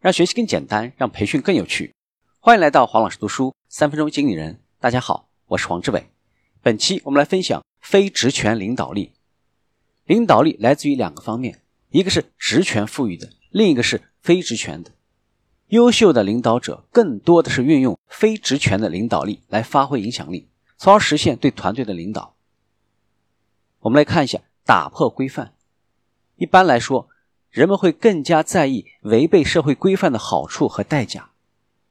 让学习更简单，让培训更有趣。欢迎来到黄老师读书三分钟经理人。大家好，我是黄志伟。本期我们来分享非职权领导力。领导力来自于两个方面，一个是职权赋予的，另一个是非职权的。优秀的领导者更多的是运用非职权的领导力来发挥影响力，从而实现对团队的领导。我们来看一下打破规范。一般来说。人们会更加在意违背社会规范的好处和代价，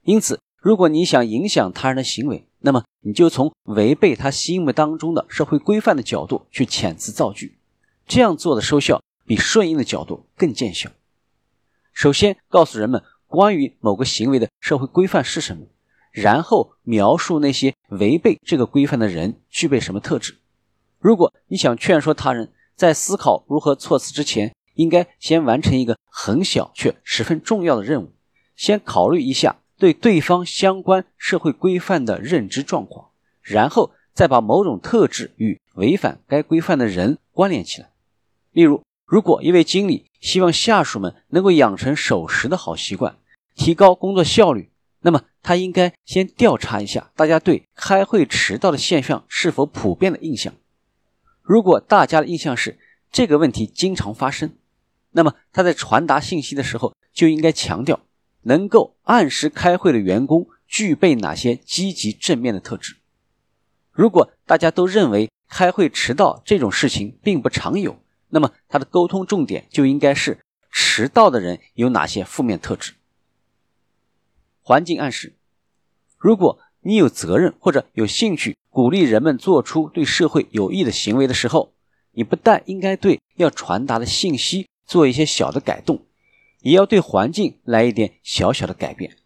因此，如果你想影响他人的行为，那么你就从违背他心目当中的社会规范的角度去遣词造句，这样做的收效比顺应的角度更见效。首先，告诉人们关于某个行为的社会规范是什么，然后描述那些违背这个规范的人具备什么特质。如果你想劝说他人，在思考如何措辞之前，应该先完成一个很小却十分重要的任务，先考虑一下对对方相关社会规范的认知状况，然后再把某种特质与违反该规范的人关联起来。例如，如果一位经理希望下属们能够养成守时的好习惯，提高工作效率，那么他应该先调查一下大家对开会迟到的现象是否普遍的印象。如果大家的印象是这个问题经常发生，那么他在传达信息的时候就应该强调，能够按时开会的员工具备哪些积极正面的特质。如果大家都认为开会迟到这种事情并不常有，那么他的沟通重点就应该是迟到的人有哪些负面特质。环境暗示：如果你有责任或者有兴趣鼓励人们做出对社会有益的行为的时候，你不但应该对要传达的信息。做一些小的改动，也要对环境来一点小小的改变。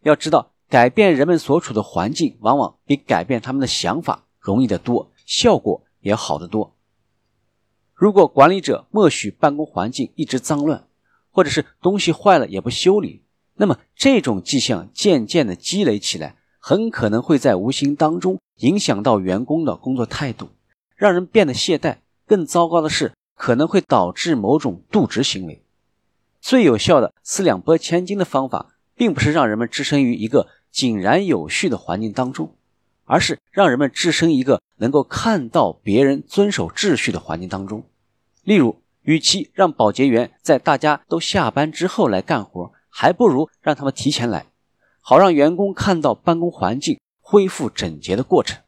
要知道，改变人们所处的环境，往往比改变他们的想法容易得多，效果也好得多。如果管理者默许办公环境一直脏乱，或者是东西坏了也不修理，那么这种迹象渐渐的积累起来，很可能会在无形当中影响到员工的工作态度，让人变得懈怠。更糟糕的是。可能会导致某种渎职行为。最有效的四两拨千斤的方法，并不是让人们置身于一个井然有序的环境当中，而是让人们置身一个能够看到别人遵守秩序的环境当中。例如，与其让保洁员在大家都下班之后来干活，还不如让他们提前来，好让员工看到办公环境恢复整洁的过程。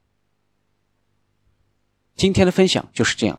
今天的分享就是这样。